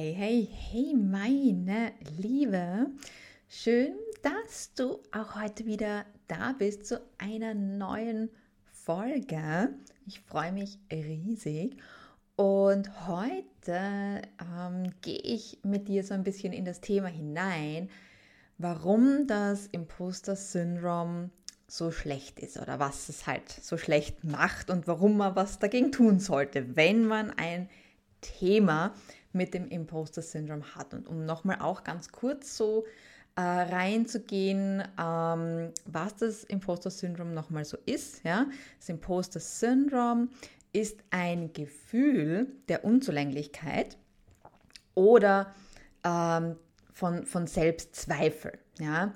Hey, hey, hey, meine Liebe. Schön, dass du auch heute wieder da bist zu einer neuen Folge. Ich freue mich riesig. Und heute ähm, gehe ich mit dir so ein bisschen in das Thema hinein, warum das Imposter-Syndrom so schlecht ist oder was es halt so schlecht macht und warum man was dagegen tun sollte, wenn man ein Thema mit dem Imposter-Syndrom hat. Und um nochmal auch ganz kurz so äh, reinzugehen, ähm, was das Imposter-Syndrom nochmal so ist. Ja? Das Imposter-Syndrom ist ein Gefühl der Unzulänglichkeit oder ähm, von, von Selbstzweifel. Ja?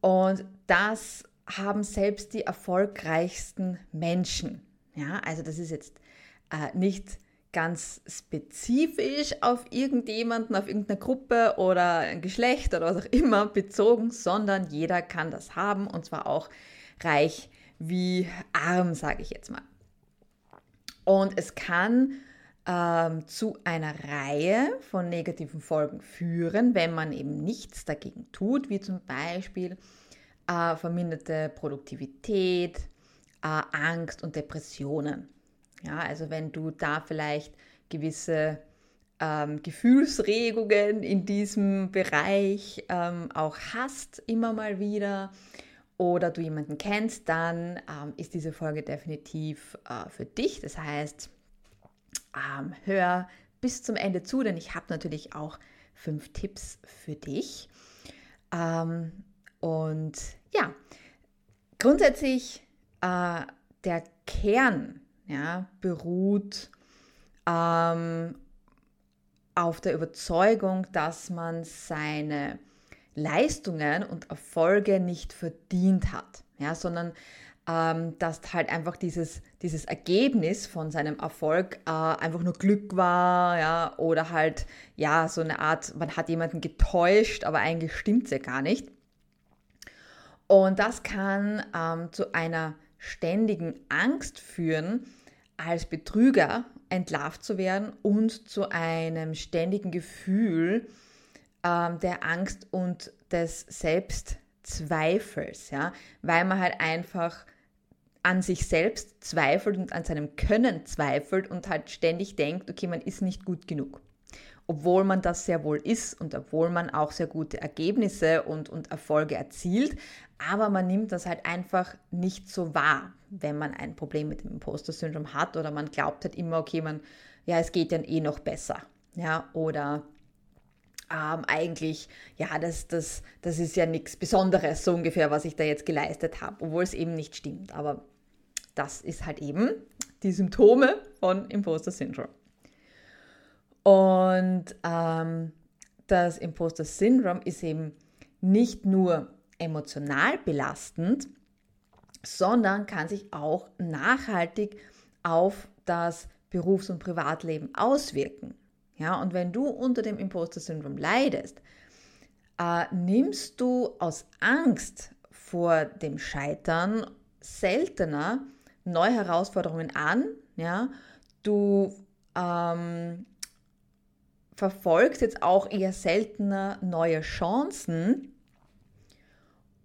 Und das haben selbst die erfolgreichsten Menschen. Ja, also das ist jetzt äh, nicht ganz spezifisch auf irgendjemanden, auf irgendeine Gruppe oder ein Geschlecht oder was auch immer bezogen, sondern jeder kann das haben und zwar auch reich wie arm, sage ich jetzt mal. Und es kann ähm, zu einer Reihe von negativen Folgen führen, wenn man eben nichts dagegen tut, wie zum Beispiel äh, verminderte Produktivität, äh, Angst und Depressionen. Ja, also wenn du da vielleicht gewisse ähm, Gefühlsregungen in diesem Bereich ähm, auch hast, immer mal wieder, oder du jemanden kennst, dann ähm, ist diese Folge definitiv äh, für dich. Das heißt, ähm, hör bis zum Ende zu, denn ich habe natürlich auch fünf Tipps für dich. Ähm, und ja, grundsätzlich äh, der Kern ja, beruht ähm, auf der Überzeugung, dass man seine Leistungen und Erfolge nicht verdient hat, ja, sondern ähm, dass halt einfach dieses, dieses Ergebnis von seinem Erfolg äh, einfach nur Glück war, ja, oder halt, ja, so eine Art, man hat jemanden getäuscht, aber eigentlich stimmt es ja gar nicht. Und das kann ähm, zu einer ständigen Angst führen, als Betrüger entlarvt zu werden und zu einem ständigen Gefühl ähm, der Angst und des Selbstzweifels, ja, weil man halt einfach an sich selbst zweifelt und an seinem Können zweifelt und halt ständig denkt, okay, man ist nicht gut genug. Obwohl man das sehr wohl ist und obwohl man auch sehr gute Ergebnisse und, und Erfolge erzielt, aber man nimmt das halt einfach nicht so wahr, wenn man ein Problem mit dem Imposter-Syndrom hat oder man glaubt halt immer, okay, man, ja, es geht dann eh noch besser. Ja, oder ähm, eigentlich, ja, das, das, das ist ja nichts Besonderes, so ungefähr, was ich da jetzt geleistet habe, obwohl es eben nicht stimmt. Aber das ist halt eben die Symptome von Imposter-Syndrom. Und ähm, das Imposter-Syndrom ist eben nicht nur emotional belastend, sondern kann sich auch nachhaltig auf das Berufs- und Privatleben auswirken. Ja, und wenn du unter dem Imposter-Syndrom leidest, äh, nimmst du aus Angst vor dem Scheitern seltener neue Herausforderungen an. Ja, du ähm, verfolgst jetzt auch eher seltener neue Chancen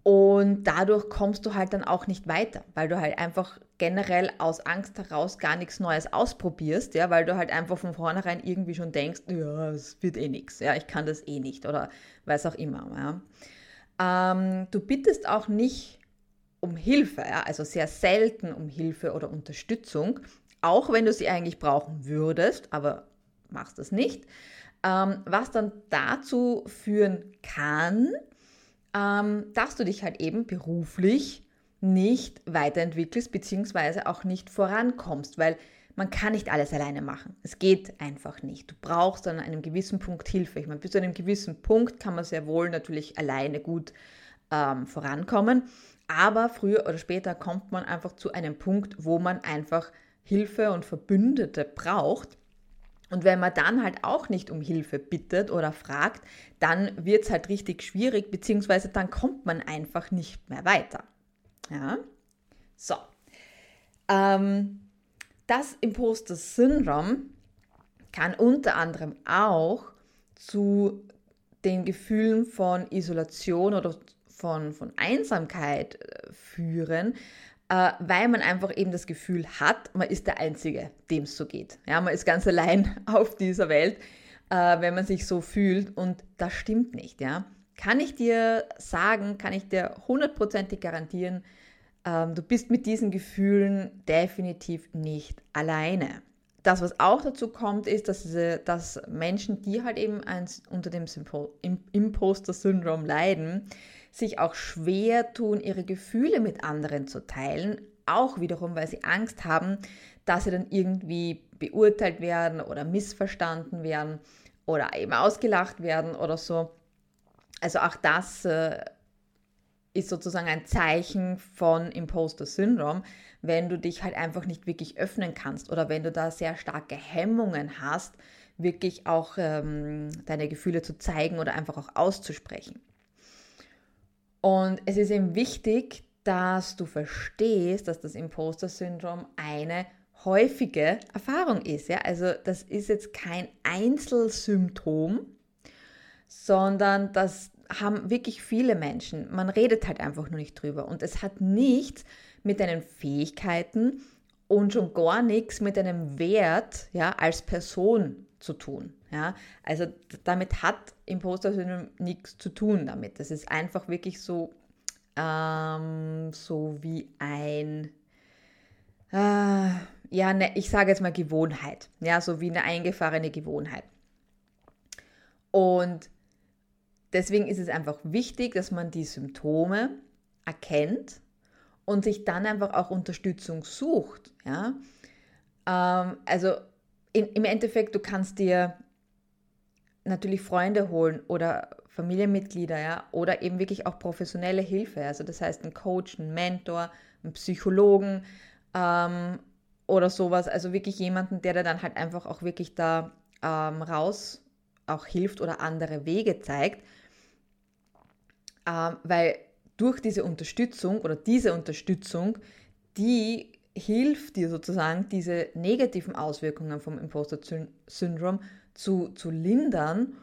und dadurch kommst du halt dann auch nicht weiter, weil du halt einfach generell aus Angst heraus gar nichts Neues ausprobierst, ja, weil du halt einfach von vornherein irgendwie schon denkst, ja, es wird eh nichts, ja, ich kann das eh nicht oder was auch immer, ja. Ähm, du bittest auch nicht um Hilfe, ja, also sehr selten um Hilfe oder Unterstützung, auch wenn du sie eigentlich brauchen würdest, aber machst das nicht, ähm, was dann dazu führen kann, ähm, dass du dich halt eben beruflich nicht weiterentwickelst, beziehungsweise auch nicht vorankommst, weil man kann nicht alles alleine machen. Es geht einfach nicht. Du brauchst an einem gewissen Punkt Hilfe. Ich meine, bis zu einem gewissen Punkt kann man sehr wohl natürlich alleine gut ähm, vorankommen, aber früher oder später kommt man einfach zu einem Punkt, wo man einfach Hilfe und Verbündete braucht. Und wenn man dann halt auch nicht um Hilfe bittet oder fragt, dann wird es halt richtig schwierig, beziehungsweise dann kommt man einfach nicht mehr weiter. Ja, so. Ähm, das Imposter-Syndrom kann unter anderem auch zu den Gefühlen von Isolation oder von, von Einsamkeit äh, führen, äh, weil man einfach eben das Gefühl hat, man ist der Einzige, dem es so geht. Ja, man ist ganz allein auf dieser Welt, äh, wenn man sich so fühlt und das stimmt nicht. Ja, kann ich dir sagen, kann ich dir hundertprozentig garantieren, ähm, du bist mit diesen Gefühlen definitiv nicht alleine. Das, was auch dazu kommt, ist, dass, dass Menschen, die halt eben eins unter dem Imposter-Syndrom leiden, sich auch schwer tun, ihre Gefühle mit anderen zu teilen, auch wiederum, weil sie Angst haben, dass sie dann irgendwie beurteilt werden oder missverstanden werden oder eben ausgelacht werden oder so. Also auch das äh, ist sozusagen ein Zeichen von Imposter Syndrom, wenn du dich halt einfach nicht wirklich öffnen kannst oder wenn du da sehr starke Hemmungen hast, wirklich auch ähm, deine Gefühle zu zeigen oder einfach auch auszusprechen. Und es ist eben wichtig, dass du verstehst, dass das Imposter-Syndrom eine häufige Erfahrung ist. Ja? Also das ist jetzt kein Einzelsymptom, sondern das haben wirklich viele Menschen. Man redet halt einfach nur nicht drüber. Und es hat nichts mit deinen Fähigkeiten und schon gar nichts mit deinem Wert ja, als Person zu tun. Ja? Also damit hat Imposter-Syndrom nichts zu tun damit. Das ist einfach wirklich so, ähm, so wie ein, äh, ja, ne, ich sage jetzt mal Gewohnheit. Ja, so wie eine eingefahrene Gewohnheit. Und deswegen ist es einfach wichtig, dass man die Symptome erkennt und sich dann einfach auch Unterstützung sucht. Ja? Ähm, also in, im Endeffekt, du kannst dir natürlich Freunde holen oder Familienmitglieder, ja, oder eben wirklich auch professionelle Hilfe. Also das heißt, ein Coach, ein Mentor, ein Psychologen ähm, oder sowas. Also wirklich jemanden, der dir dann halt einfach auch wirklich da ähm, raus auch hilft oder andere Wege zeigt. Ähm, weil durch diese Unterstützung oder diese Unterstützung, die hilft dir sozusagen, diese negativen Auswirkungen vom Imposter-Syndrom zu, zu lindern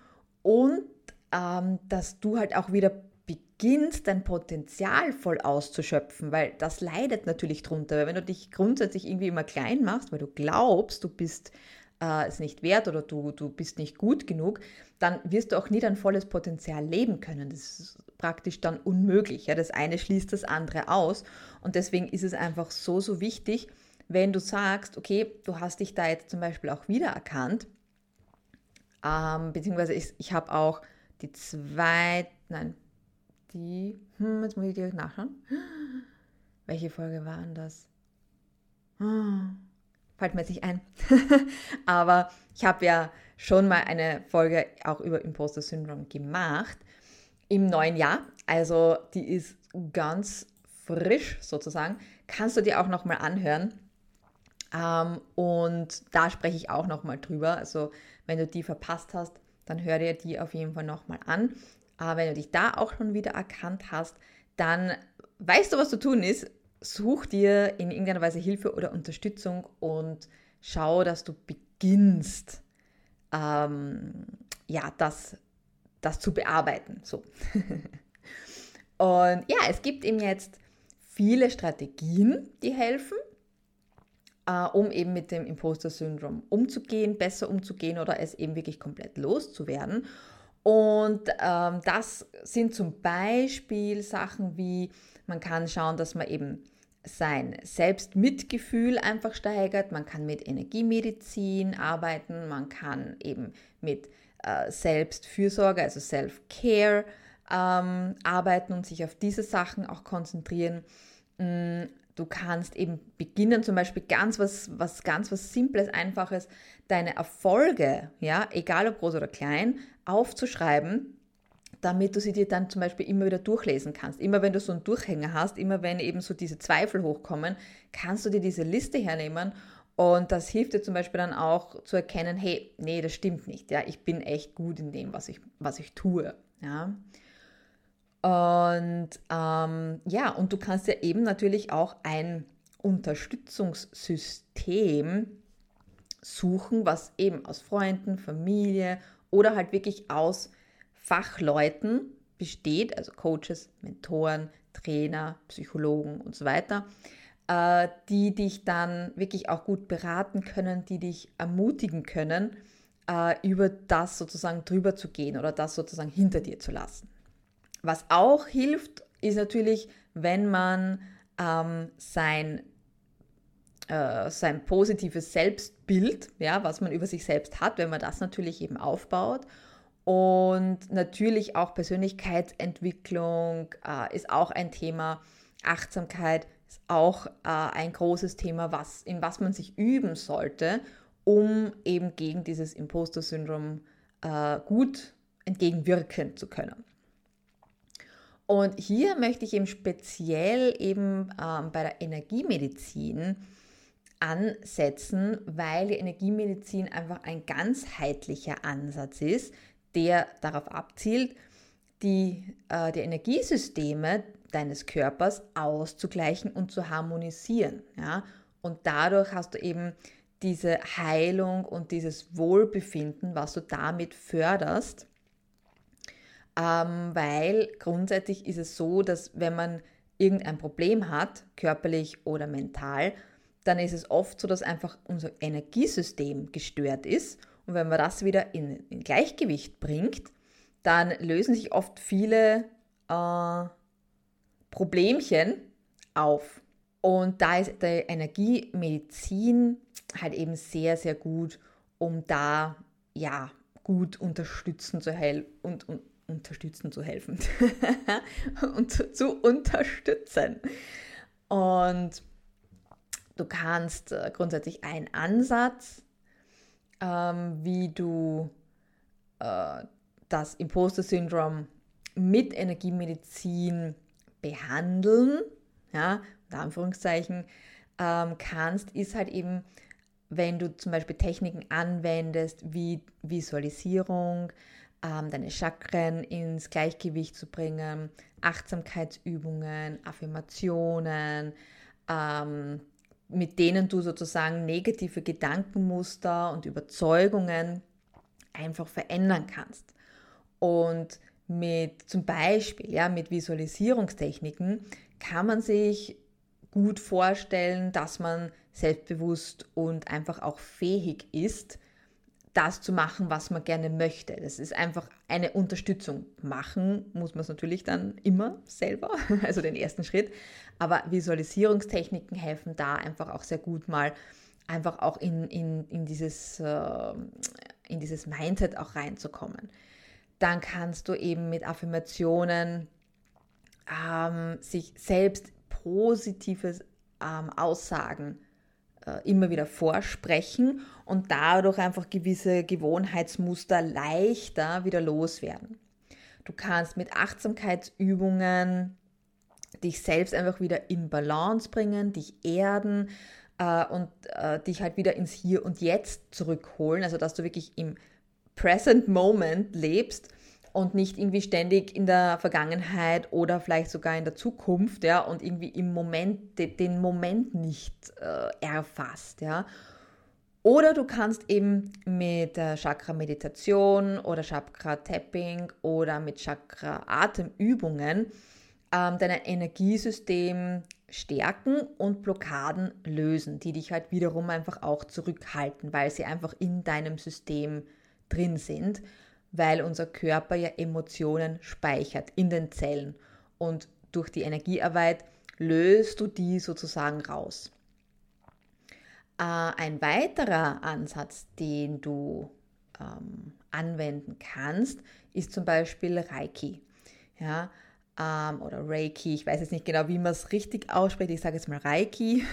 und ähm, dass du halt auch wieder beginnst, dein Potenzial voll auszuschöpfen, weil das leidet natürlich drunter. Weil wenn du dich grundsätzlich irgendwie immer klein machst, weil du glaubst, du bist äh, es nicht wert oder du, du bist nicht gut genug, dann wirst du auch nie dein volles Potenzial leben können. Das ist praktisch dann unmöglich. Ja? Das eine schließt das andere aus. Und deswegen ist es einfach so, so wichtig, wenn du sagst, okay, du hast dich da jetzt zum Beispiel auch wiedererkannt, ähm, beziehungsweise ich, ich habe auch die zwei, nein, die, hm, jetzt muss ich direkt nachschauen. Welche Folge waren das? Hm, fällt mir jetzt nicht ein. Aber ich habe ja schon mal eine Folge auch über Imposter Syndrom gemacht im neuen Jahr. Also die ist ganz frisch sozusagen. Kannst du dir auch nochmal anhören. Ähm, und da spreche ich auch nochmal drüber. Also wenn du die verpasst hast, dann hör dir die auf jeden Fall nochmal an. Aber wenn du dich da auch schon wieder erkannt hast, dann weißt du, was zu tun ist. Such dir in irgendeiner Weise Hilfe oder Unterstützung und schau, dass du beginnst, ähm, ja, das, das zu bearbeiten. So. und ja, es gibt eben jetzt viele Strategien, die helfen äh, um eben mit dem Imposter-Syndrom umzugehen, besser umzugehen oder es eben wirklich komplett loszuwerden. Und ähm, das sind zum Beispiel Sachen wie, man kann schauen, dass man eben sein Selbstmitgefühl einfach steigert, man kann mit Energiemedizin arbeiten, man kann eben mit äh, Selbstfürsorge, also Self-Care ähm, arbeiten und sich auf diese Sachen auch konzentrieren. Mm, Du kannst eben beginnen, zum Beispiel ganz was, was ganz was Simples, Einfaches, deine Erfolge, ja, egal ob groß oder klein, aufzuschreiben, damit du sie dir dann zum Beispiel immer wieder durchlesen kannst. Immer wenn du so einen Durchhänger hast, immer wenn eben so diese Zweifel hochkommen, kannst du dir diese Liste hernehmen und das hilft dir zum Beispiel dann auch zu erkennen, hey, nee, das stimmt nicht. Ja, ich bin echt gut in dem, was ich, was ich tue. Ja. Und ähm, ja, und du kannst ja eben natürlich auch ein Unterstützungssystem suchen, was eben aus Freunden, Familie oder halt wirklich aus Fachleuten besteht, also Coaches, Mentoren, Trainer, Psychologen und so weiter, äh, die dich dann wirklich auch gut beraten können, die dich ermutigen können, äh, über das sozusagen drüber zu gehen oder das sozusagen hinter dir zu lassen. Was auch hilft, ist natürlich, wenn man ähm, sein, äh, sein positives Selbstbild, ja, was man über sich selbst hat, wenn man das natürlich eben aufbaut. Und natürlich auch Persönlichkeitsentwicklung äh, ist auch ein Thema. Achtsamkeit ist auch äh, ein großes Thema, was, in was man sich üben sollte, um eben gegen dieses Imposter-Syndrom äh, gut entgegenwirken zu können. Und hier möchte ich eben speziell eben ähm, bei der Energiemedizin ansetzen, weil die Energiemedizin einfach ein ganzheitlicher Ansatz ist, der darauf abzielt, die, äh, die Energiesysteme deines Körpers auszugleichen und zu harmonisieren. Ja? Und dadurch hast du eben diese Heilung und dieses Wohlbefinden, was du damit förderst ähm, weil grundsätzlich ist es so, dass wenn man irgendein Problem hat, körperlich oder mental, dann ist es oft so, dass einfach unser Energiesystem gestört ist. Und wenn man das wieder in, in Gleichgewicht bringt, dann lösen sich oft viele äh, Problemchen auf. Und da ist die Energiemedizin halt eben sehr, sehr gut, um da ja gut unterstützen zu helfen und, und unterstützen zu helfen und zu, zu, unterstützen. Und du kannst äh, grundsätzlich einen Ansatz, ähm, wie du äh, das Imposter-Syndrom mit Energiemedizin behandeln, ja, unter Anführungszeichen, ähm, kannst, ist halt eben, wenn du zum Beispiel Techniken anwendest wie Visualisierung, ähm, deine Chakren ins Gleichgewicht zu bringen, Achtsamkeitsübungen, Affirmationen, ähm, mit denen du sozusagen negative Gedankenmuster und Überzeugungen einfach verändern kannst. Und mit zum Beispiel ja, mit Visualisierungstechniken kann man sich gut vorstellen, dass man selbstbewusst und einfach auch fähig ist, das zu machen, was man gerne möchte. Das ist einfach eine Unterstützung. Machen muss man es natürlich dann immer selber, also den ersten Schritt. Aber Visualisierungstechniken helfen da einfach auch sehr gut mal einfach auch in, in, in, dieses, äh, in dieses Mindset auch reinzukommen. Dann kannst du eben mit Affirmationen ähm, sich selbst positive ähm, Aussagen immer wieder vorsprechen und dadurch einfach gewisse Gewohnheitsmuster leichter wieder loswerden. Du kannst mit Achtsamkeitsübungen dich selbst einfach wieder in Balance bringen, dich erden äh, und äh, dich halt wieder ins Hier und Jetzt zurückholen, also dass du wirklich im Present Moment lebst und nicht irgendwie ständig in der Vergangenheit oder vielleicht sogar in der Zukunft, ja, und irgendwie im Moment den Moment nicht äh, erfasst, ja. Oder du kannst eben mit äh, Chakra-Meditation oder Chakra-Tapping oder mit Chakra-Atemübungen ähm, dein Energiesystem stärken und Blockaden lösen, die dich halt wiederum einfach auch zurückhalten, weil sie einfach in deinem System drin sind weil unser Körper ja Emotionen speichert in den Zellen und durch die Energiearbeit löst du die sozusagen raus. Äh, ein weiterer Ansatz, den du ähm, anwenden kannst, ist zum Beispiel Reiki. Ja, ähm, oder Reiki, ich weiß jetzt nicht genau, wie man es richtig ausspricht, ich sage jetzt mal Reiki.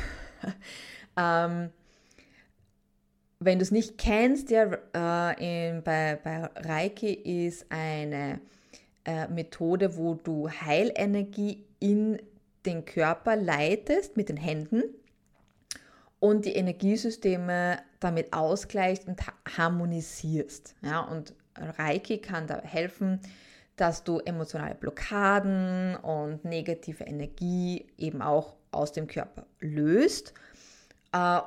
ähm, wenn du es nicht kennst, ja, äh, in, bei, bei Reiki ist eine äh, Methode, wo du Heilenergie in den Körper leitest mit den Händen und die Energiesysteme damit ausgleichst und harmonisierst. Ja, und Reiki kann da helfen, dass du emotionale Blockaden und negative Energie eben auch aus dem Körper löst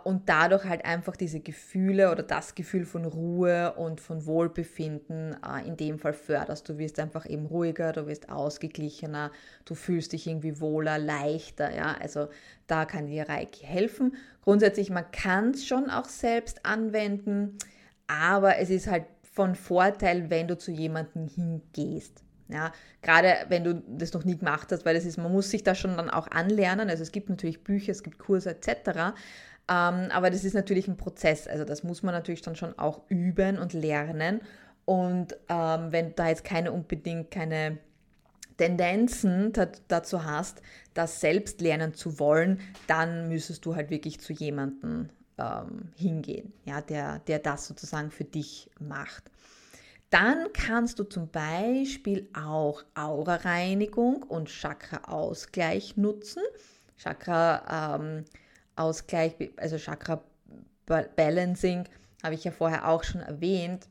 und dadurch halt einfach diese Gefühle oder das Gefühl von Ruhe und von Wohlbefinden äh, in dem Fall förderst. Du wirst einfach eben ruhiger, du wirst ausgeglichener, du fühlst dich irgendwie wohler, leichter. Ja? Also da kann dir Reiki helfen. Grundsätzlich, man kann es schon auch selbst anwenden, aber es ist halt von Vorteil, wenn du zu jemandem hingehst. Ja, gerade wenn du das noch nie gemacht hast, weil es ist, man muss sich da schon dann auch anlernen. Also es gibt natürlich Bücher, es gibt Kurse etc. Ähm, aber das ist natürlich ein Prozess. Also das muss man natürlich dann schon auch üben und lernen. Und ähm, wenn da jetzt keine unbedingt keine Tendenzen dazu hast, das selbst lernen zu wollen, dann müsstest du halt wirklich zu jemandem ähm, hingehen, ja, der, der das sozusagen für dich macht. Dann kannst du zum Beispiel auch Aura-Reinigung und Chakra-Ausgleich nutzen. Chakra ähm, Ausgleich, also Chakra Balancing, habe ich ja vorher auch schon erwähnt.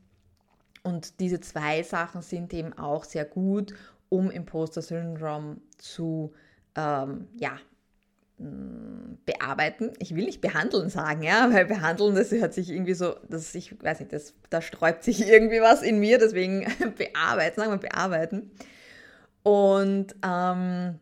Und diese zwei Sachen sind eben auch sehr gut, um Imposter Syndrome zu ähm, ja, mm, bearbeiten. Ich will nicht behandeln sagen, ja, weil behandeln, das hört sich irgendwie so, dass ich weiß nicht, das, da sträubt sich irgendwie was in mir, deswegen bearbeiten, sagen wir bearbeiten. Und ähm,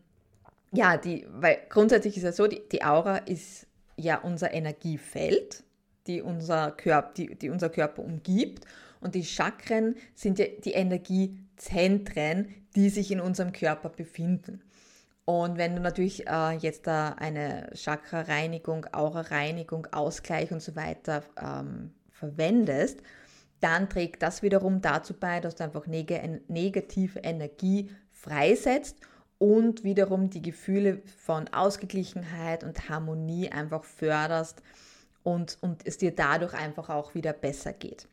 ja, die, weil grundsätzlich ist ja so, die, die Aura ist ja unser Energiefeld, die unser, Körper, die, die unser Körper umgibt. Und die Chakren sind ja die Energiezentren, die sich in unserem Körper befinden. Und wenn du natürlich äh, jetzt da eine Chakra-Reinigung, Aura-Reinigung, Ausgleich und so weiter ähm, verwendest, dann trägt das wiederum dazu bei, dass du einfach neg negative Energie freisetzt und wiederum die Gefühle von Ausgeglichenheit und Harmonie einfach förderst und, und es dir dadurch einfach auch wieder besser geht.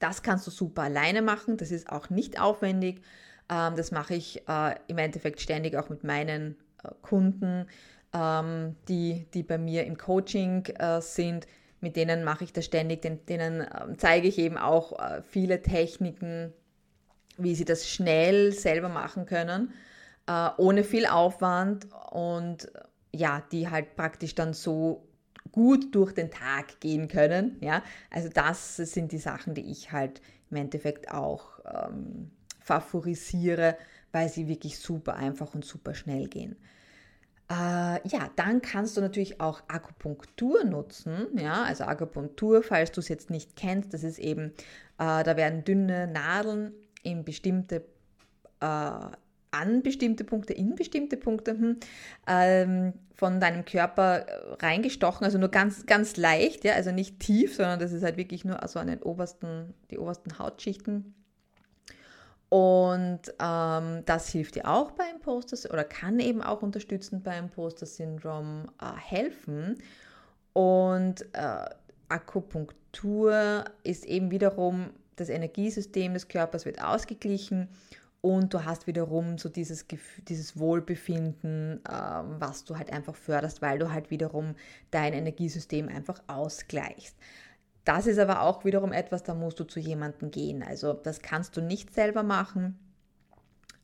Das kannst du super alleine machen, das ist auch nicht aufwendig. Ähm, das mache ich äh, im Endeffekt ständig auch mit meinen äh, Kunden, ähm, die, die bei mir im Coaching äh, sind. Mit denen mache ich das ständig, denen, ähm, zeige ich eben auch viele Techniken, wie sie das schnell selber machen können äh, ohne viel Aufwand und ja, die halt praktisch dann so gut durch den Tag gehen können. Ja, also das sind die Sachen, die ich halt im Endeffekt auch ähm, favorisiere, weil sie wirklich super einfach und super schnell gehen. Äh, ja, dann kannst du natürlich auch Akupunktur nutzen. Ja, also Akupunktur, falls du es jetzt nicht kennst, das ist eben, äh, da werden dünne Nadeln in bestimmte äh, an bestimmte Punkte, in bestimmte Punkte hm, ähm, von deinem Körper reingestochen, also nur ganz, ganz leicht, ja, also nicht tief, sondern das ist halt wirklich nur also an den obersten, die obersten Hautschichten. Und ähm, das hilft dir auch beim Imposter oder kann eben auch unterstützend beim Imposter-Syndrom äh, helfen. Und äh, Akupunktur ist eben wiederum das Energiesystem des Körpers wird ausgeglichen und du hast wiederum so dieses, dieses Wohlbefinden, ähm, was du halt einfach förderst, weil du halt wiederum dein Energiesystem einfach ausgleichst. Das ist aber auch wiederum etwas, da musst du zu jemandem gehen. Also das kannst du nicht selber machen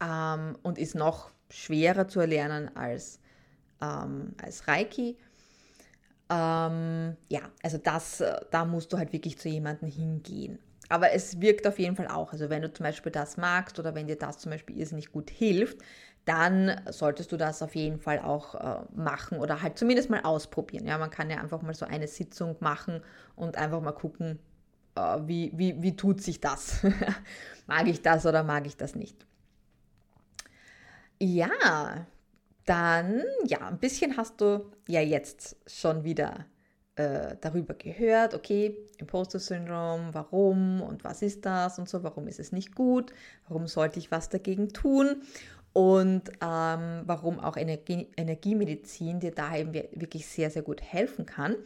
ähm, und ist noch schwerer zu erlernen als, ähm, als Reiki. Ähm, ja, also das, äh, da musst du halt wirklich zu jemandem hingehen. Aber es wirkt auf jeden Fall auch. Also wenn du zum Beispiel das magst oder wenn dir das zum Beispiel irrsinnig gut hilft, dann solltest du das auf jeden Fall auch äh, machen oder halt zumindest mal ausprobieren. Ja, man kann ja einfach mal so eine Sitzung machen und einfach mal gucken, äh, wie, wie, wie tut sich das? mag ich das oder mag ich das nicht? Ja, dann, ja, ein bisschen hast du ja jetzt schon wieder äh, darüber gehört, okay, Imposter-Syndrom, warum und was ist das und so, warum ist es nicht gut, warum sollte ich was dagegen tun und ähm, warum auch Energie, Energiemedizin dir da eben wirklich sehr, sehr gut helfen kann.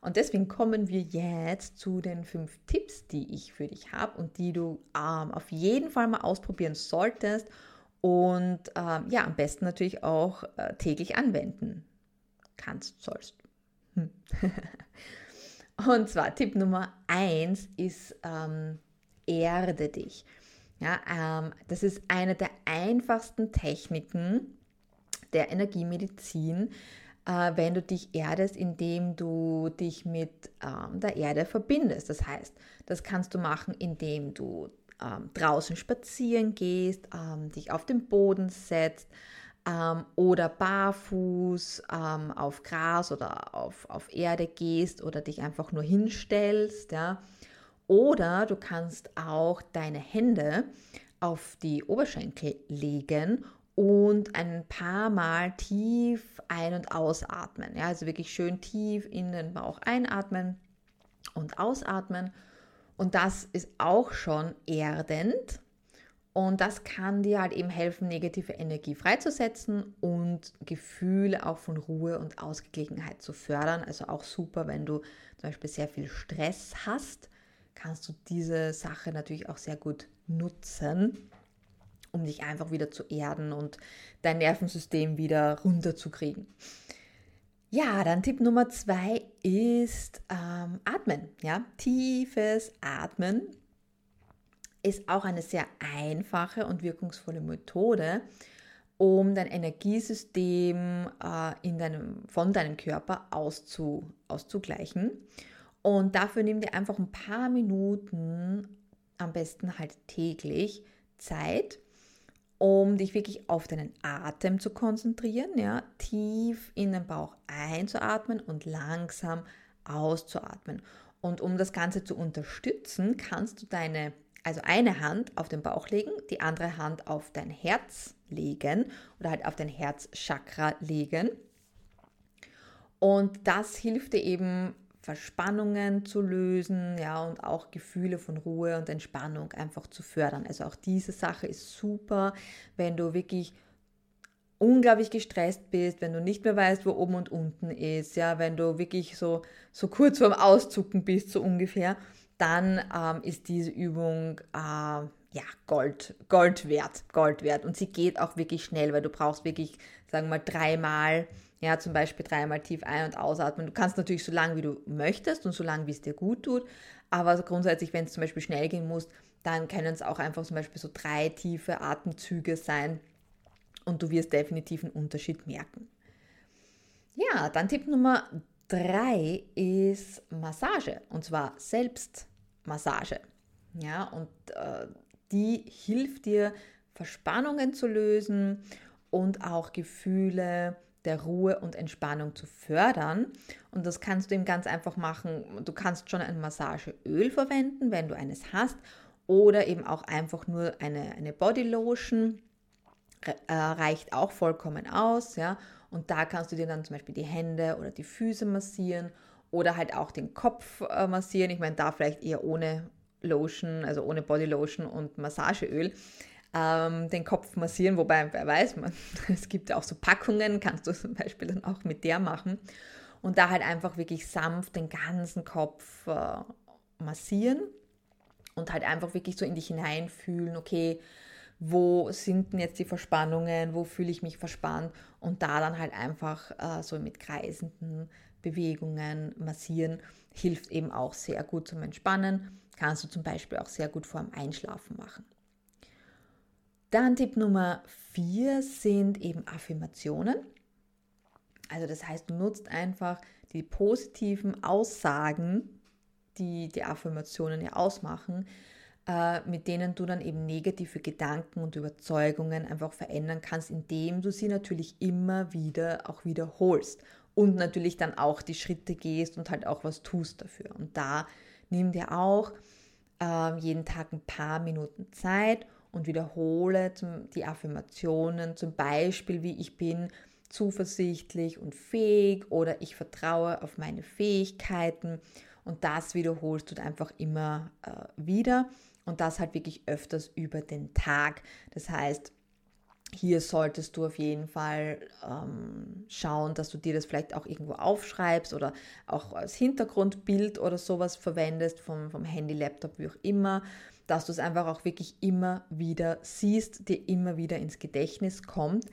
Und deswegen kommen wir jetzt zu den fünf Tipps, die ich für dich habe und die du ähm, auf jeden Fall mal ausprobieren solltest und ähm, ja, am besten natürlich auch äh, täglich anwenden kannst, sollst. Hm. Und zwar Tipp Nummer eins ist ähm, erde dich. Ja, ähm, das ist eine der einfachsten Techniken der Energiemedizin, äh, wenn du dich erdest, indem du dich mit ähm, der Erde verbindest. Das heißt, das kannst du machen, indem du ähm, draußen spazieren gehst, ähm, dich auf den Boden setzt ähm, oder barfuß ähm, auf Gras oder auf, auf Erde gehst oder dich einfach nur hinstellst. Ja. Oder du kannst auch deine Hände auf die Oberschenkel legen und ein paar Mal tief ein- und ausatmen. Ja, also wirklich schön tief in den Bauch einatmen und ausatmen. Und das ist auch schon erdend. Und das kann dir halt eben helfen, negative Energie freizusetzen und Gefühle auch von Ruhe und Ausgeglichenheit zu fördern. Also auch super, wenn du zum Beispiel sehr viel Stress hast, kannst du diese Sache natürlich auch sehr gut nutzen, um dich einfach wieder zu erden und dein Nervensystem wieder runterzukriegen. Ja, dann Tipp Nummer zwei ist ähm, Atmen. Ja, tiefes Atmen ist auch eine sehr einfache und wirkungsvolle Methode, um dein Energiesystem äh, in deinem, von deinem Körper auszu, auszugleichen. Und dafür nimm dir einfach ein paar Minuten, am besten halt täglich, Zeit um dich wirklich auf deinen Atem zu konzentrieren, ja, tief in den Bauch einzuatmen und langsam auszuatmen. Und um das Ganze zu unterstützen, kannst du deine, also eine Hand auf den Bauch legen, die andere Hand auf dein Herz legen oder halt auf dein Herzchakra legen. Und das hilft dir eben Verspannungen zu lösen, ja, und auch Gefühle von Ruhe und Entspannung einfach zu fördern. Also auch diese Sache ist super, wenn du wirklich unglaublich gestresst bist, wenn du nicht mehr weißt, wo oben und unten ist, ja, wenn du wirklich so, so kurz vorm Auszucken bist, so ungefähr, dann ähm, ist diese Übung äh, ja Gold, Gold wert, Gold wert. Und sie geht auch wirklich schnell, weil du brauchst wirklich, sagen wir mal, dreimal ja, zum Beispiel dreimal tief ein- und ausatmen. Du kannst natürlich so lange, wie du möchtest und so lange, wie es dir gut tut. Aber grundsätzlich, wenn es zum Beispiel schnell gehen muss, dann können es auch einfach zum Beispiel so drei tiefe Atemzüge sein. Und du wirst definitiv einen Unterschied merken. Ja, dann Tipp Nummer drei ist Massage. Und zwar Selbstmassage. Ja, und äh, die hilft dir, Verspannungen zu lösen und auch Gefühle der Ruhe und Entspannung zu fördern. Und das kannst du eben ganz einfach machen. Du kannst schon ein Massageöl verwenden, wenn du eines hast, oder eben auch einfach nur eine, eine Bodylotion. Äh, reicht auch vollkommen aus, ja. Und da kannst du dir dann zum Beispiel die Hände oder die Füße massieren oder halt auch den Kopf äh, massieren. Ich meine, da vielleicht eher ohne Lotion, also ohne Bodylotion und Massageöl ähm, den Kopf massieren, wobei, wer weiß, man, es gibt auch so Packungen, kannst du zum Beispiel dann auch mit der machen und da halt einfach wirklich sanft den ganzen Kopf äh, massieren und halt einfach wirklich so in dich hineinfühlen, okay, wo sind denn jetzt die Verspannungen, wo fühle ich mich verspannt und da dann halt einfach äh, so mit kreisenden Bewegungen massieren, hilft eben auch sehr gut zum Entspannen. Kannst du zum Beispiel auch sehr gut vor dem Einschlafen machen. Dann Tipp Nummer vier sind eben Affirmationen. Also das heißt, du nutzt einfach die positiven Aussagen, die die Affirmationen ja ausmachen, mit denen du dann eben negative Gedanken und Überzeugungen einfach verändern kannst, indem du sie natürlich immer wieder auch wiederholst und natürlich dann auch die Schritte gehst und halt auch was tust dafür. Und da nimm dir auch äh, jeden Tag ein paar Minuten Zeit und wiederhole die Affirmationen, zum Beispiel wie ich bin zuversichtlich und fähig oder ich vertraue auf meine Fähigkeiten und das wiederholst du einfach immer äh, wieder und das halt wirklich öfters über den Tag. Das heißt, hier solltest du auf jeden Fall ähm, schauen, dass du dir das vielleicht auch irgendwo aufschreibst oder auch als Hintergrundbild oder sowas verwendest vom, vom Handy, Laptop, wie auch immer dass du es einfach auch wirklich immer wieder siehst, dir immer wieder ins Gedächtnis kommt,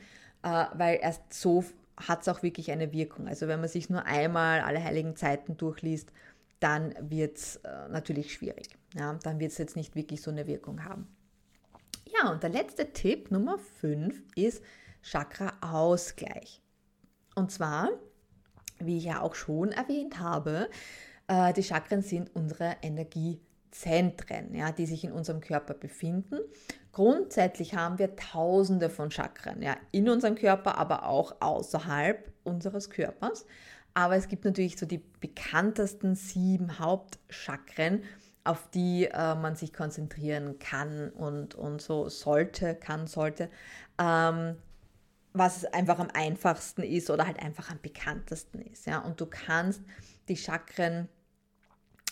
äh, weil erst so hat es auch wirklich eine Wirkung. Also wenn man sich nur einmal alle heiligen Zeiten durchliest, dann wird es äh, natürlich schwierig. Ja? Dann wird es jetzt nicht wirklich so eine Wirkung haben. Ja, und der letzte Tipp, Nummer 5, ist Chakra-Ausgleich. Und zwar wie ich ja auch schon erwähnt habe, äh, die Chakren sind unsere Energiezentren, ja, die sich in unserem Körper befinden. Grundsätzlich haben wir tausende von Chakren ja, in unserem Körper, aber auch außerhalb unseres Körpers. Aber es gibt natürlich so die bekanntesten sieben Hauptchakren, auf die äh, man sich konzentrieren kann und, und so sollte, kann, sollte. Ähm, was einfach am einfachsten ist oder halt einfach am bekanntesten ist. Ja? Und du kannst die Chakren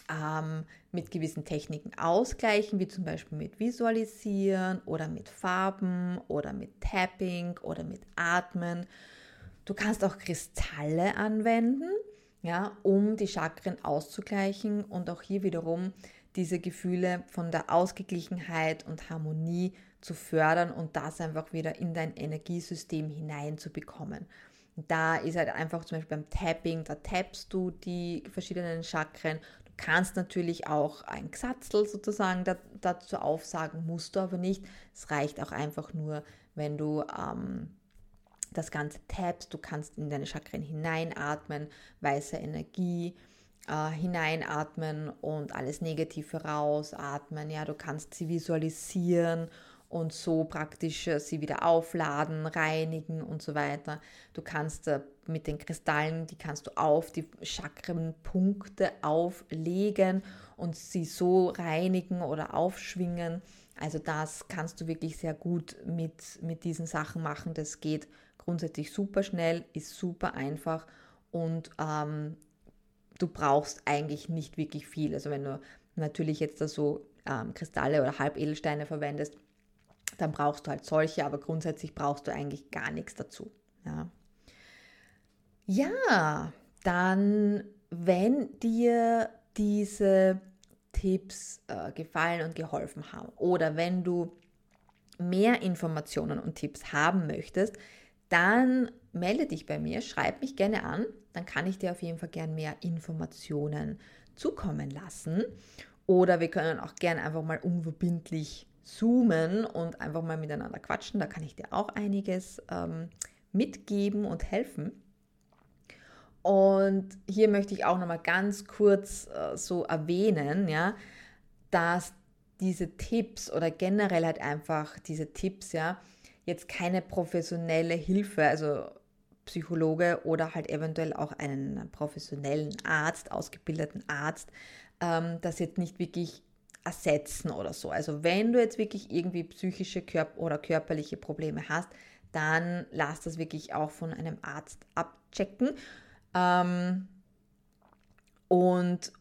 ähm, mit gewissen Techniken ausgleichen, wie zum Beispiel mit Visualisieren oder mit Farben oder mit Tapping oder mit Atmen. Du kannst auch Kristalle anwenden, ja, um die Chakren auszugleichen und auch hier wiederum diese Gefühle von der Ausgeglichenheit und Harmonie zu fördern und das einfach wieder in dein Energiesystem hineinzubekommen. Da ist halt einfach zum Beispiel beim Tapping, da tappst du die verschiedenen Chakren. Du kannst natürlich auch ein Gesatzel sozusagen dazu aufsagen, musst du aber nicht. Es reicht auch einfach nur, wenn du ähm, das Ganze tappst. Du kannst in deine Chakren hineinatmen, weiße Energie äh, hineinatmen und alles Negative rausatmen. Ja, du kannst sie visualisieren und so praktisch äh, sie wieder aufladen, reinigen und so weiter. Du kannst äh, mit den Kristallen, die kannst du auf die Chakrenpunkte auflegen und sie so reinigen oder aufschwingen. Also das kannst du wirklich sehr gut mit, mit diesen Sachen machen. Das geht grundsätzlich super schnell, ist super einfach und ähm, du brauchst eigentlich nicht wirklich viel. Also wenn du natürlich jetzt da so ähm, Kristalle oder Halbedelsteine verwendest, dann brauchst du halt solche, aber grundsätzlich brauchst du eigentlich gar nichts dazu. Ja, ja dann, wenn dir diese Tipps äh, gefallen und geholfen haben oder wenn du mehr Informationen und Tipps haben möchtest, dann melde dich bei mir, schreib mich gerne an, dann kann ich dir auf jeden Fall gerne mehr Informationen zukommen lassen. Oder wir können auch gerne einfach mal unverbindlich zoomen und einfach mal miteinander quatschen. Da kann ich dir auch einiges ähm, mitgeben und helfen. Und hier möchte ich auch noch mal ganz kurz äh, so erwähnen, ja, dass diese Tipps oder generell halt einfach diese Tipps, ja, jetzt keine professionelle Hilfe, also Psychologe oder halt eventuell auch einen professionellen Arzt, ausgebildeten Arzt, ähm, das jetzt nicht wirklich ersetzen oder so. Also wenn du jetzt wirklich irgendwie psychische oder körperliche Probleme hast, dann lass das wirklich auch von einem Arzt abchecken. Ähm, und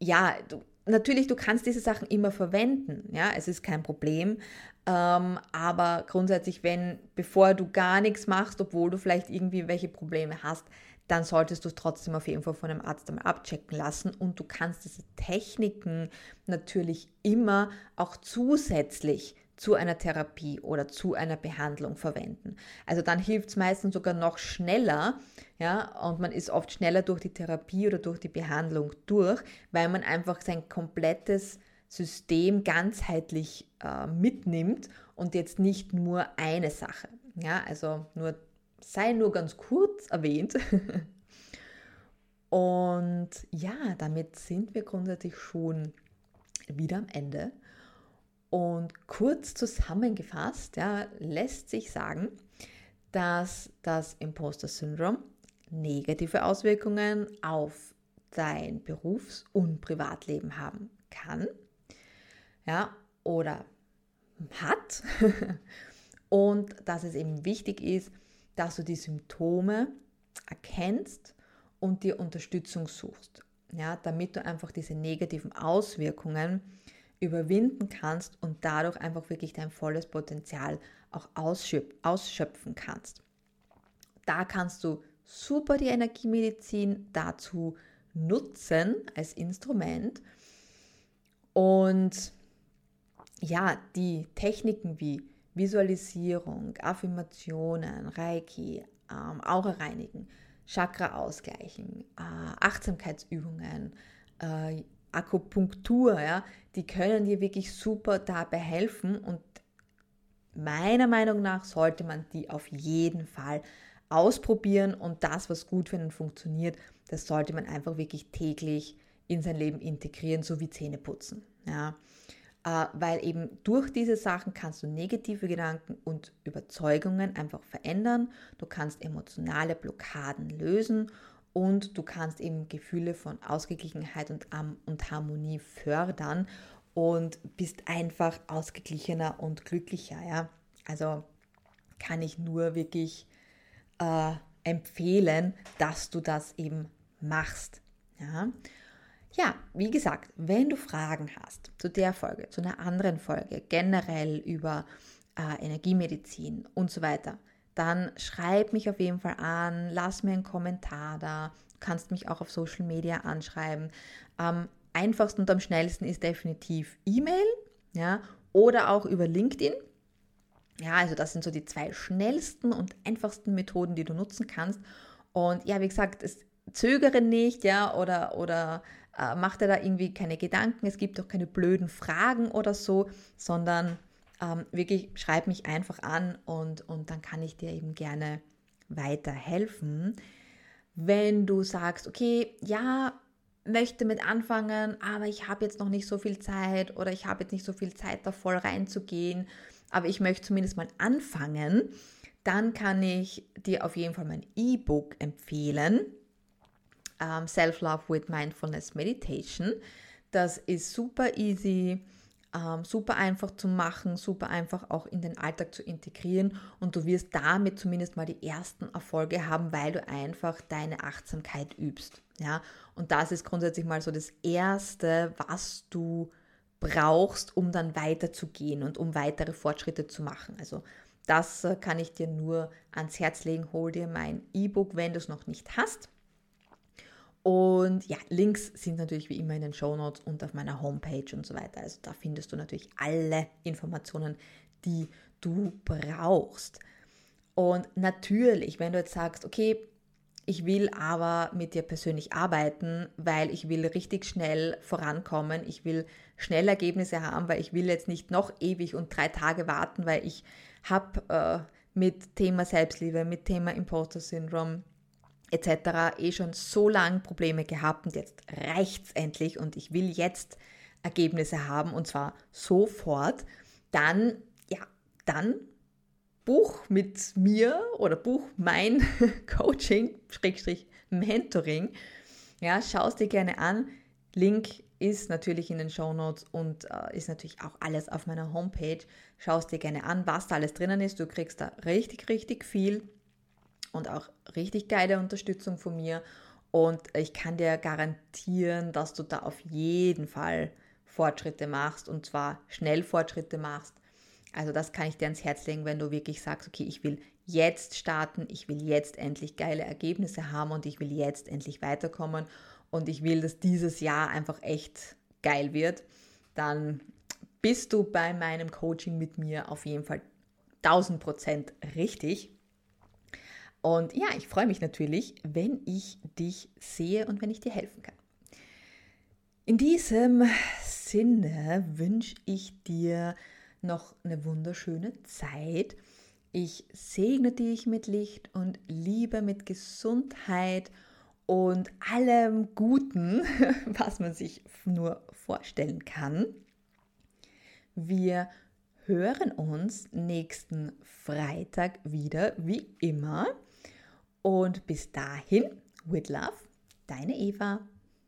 ja, du, natürlich, du kannst diese Sachen immer verwenden, ja, es ist kein Problem. Ähm, aber grundsätzlich, wenn, bevor du gar nichts machst, obwohl du vielleicht irgendwie welche Probleme hast, dann solltest du es trotzdem auf jeden Fall von einem Arzt einmal abchecken lassen und du kannst diese Techniken natürlich immer auch zusätzlich zu einer Therapie oder zu einer Behandlung verwenden. Also dann hilft es meistens sogar noch schneller, ja, und man ist oft schneller durch die Therapie oder durch die Behandlung durch, weil man einfach sein komplettes System ganzheitlich äh, mitnimmt und jetzt nicht nur eine Sache. Ja, also nur sei nur ganz kurz erwähnt. und ja, damit sind wir grundsätzlich schon wieder am Ende. Und kurz zusammengefasst, ja, lässt sich sagen, dass das Imposter Syndrom negative Auswirkungen auf dein Berufs- und Privatleben haben kann. Ja, oder hat. und dass es eben wichtig ist, dass du die Symptome erkennst und dir Unterstützung suchst. Ja, damit du einfach diese negativen Auswirkungen überwinden kannst und dadurch einfach wirklich dein volles Potenzial auch ausschöpfen kannst. Da kannst du super die Energiemedizin dazu nutzen als Instrument und ja, die Techniken wie Visualisierung, Affirmationen, Reiki, ähm, Aura reinigen, Chakra ausgleichen, äh, Achtsamkeitsübungen, äh, Akupunktur, ja, die können dir wirklich super dabei helfen und meiner Meinung nach sollte man die auf jeden Fall ausprobieren und das, was gut für einen funktioniert, das sollte man einfach wirklich täglich in sein Leben integrieren, so wie Zähne putzen. Ja? Äh, weil eben durch diese Sachen kannst du negative Gedanken und Überzeugungen einfach verändern. Du kannst emotionale Blockaden lösen und du kannst eben Gefühle von Ausgeglichenheit und, und Harmonie fördern und bist einfach ausgeglichener und glücklicher. Ja? Also kann ich nur wirklich äh, empfehlen, dass du das eben machst. Ja? ja, wie gesagt, wenn du Fragen hast zu der Folge, zu einer anderen Folge, generell über äh, Energiemedizin und so weiter, dann schreib mich auf jeden Fall an, lass mir einen Kommentar da, du kannst mich auch auf Social Media anschreiben. Am einfachsten und am schnellsten ist definitiv E-Mail, ja, oder auch über LinkedIn. Ja, also das sind so die zwei schnellsten und einfachsten Methoden, die du nutzen kannst. Und ja, wie gesagt, es zögere nicht, ja, oder, oder äh, mach dir da irgendwie keine Gedanken. Es gibt auch keine blöden Fragen oder so, sondern ähm, wirklich schreib mich einfach an und, und dann kann ich dir eben gerne weiterhelfen. Wenn du sagst, okay, ja, möchte mit anfangen, aber ich habe jetzt noch nicht so viel Zeit oder ich habe jetzt nicht so viel Zeit, da voll reinzugehen, aber ich möchte zumindest mal anfangen, dann kann ich dir auf jeden Fall mein E-Book empfehlen. Ähm, Self-Love with Mindfulness Meditation. Das ist super easy, ähm, super einfach zu machen, super einfach auch in den Alltag zu integrieren und du wirst damit zumindest mal die ersten Erfolge haben, weil du einfach deine Achtsamkeit übst. Ja? Und das ist grundsätzlich mal so das Erste, was du brauchst, um dann weiterzugehen und um weitere Fortschritte zu machen. Also das äh, kann ich dir nur ans Herz legen. Hol dir mein E-Book, wenn du es noch nicht hast. Und ja, Links sind natürlich wie immer in den Show Notes und auf meiner Homepage und so weiter. Also da findest du natürlich alle Informationen, die du brauchst. Und natürlich, wenn du jetzt sagst, okay, ich will aber mit dir persönlich arbeiten, weil ich will richtig schnell vorankommen. Ich will schnell Ergebnisse haben, weil ich will jetzt nicht noch ewig und drei Tage warten, weil ich habe äh, mit Thema Selbstliebe, mit Thema Imposter Syndrom etc. eh schon so lange Probleme gehabt und jetzt reicht es endlich und ich will jetzt Ergebnisse haben und zwar sofort, dann, ja, dann buch mit mir oder buch mein Coaching, Schrägstrich Mentoring. Ja, schau es dir gerne an. Link ist natürlich in den Show Notes und äh, ist natürlich auch alles auf meiner Homepage. Schau es dir gerne an, was da alles drinnen ist. Du kriegst da richtig, richtig viel und auch richtig geile Unterstützung von mir. Und ich kann dir garantieren, dass du da auf jeden Fall Fortschritte machst und zwar schnell Fortschritte machst also das kann ich dir ans Herz legen, wenn du wirklich sagst, okay, ich will jetzt starten, ich will jetzt endlich geile Ergebnisse haben und ich will jetzt endlich weiterkommen und ich will, dass dieses Jahr einfach echt geil wird, dann bist du bei meinem Coaching mit mir auf jeden Fall 1000 Prozent richtig. Und ja, ich freue mich natürlich, wenn ich dich sehe und wenn ich dir helfen kann. In diesem Sinne wünsche ich dir noch eine wunderschöne Zeit. Ich segne dich mit Licht und Liebe, mit Gesundheit und allem Guten, was man sich nur vorstellen kann. Wir hören uns nächsten Freitag wieder, wie immer. Und bis dahin, with love, deine Eva.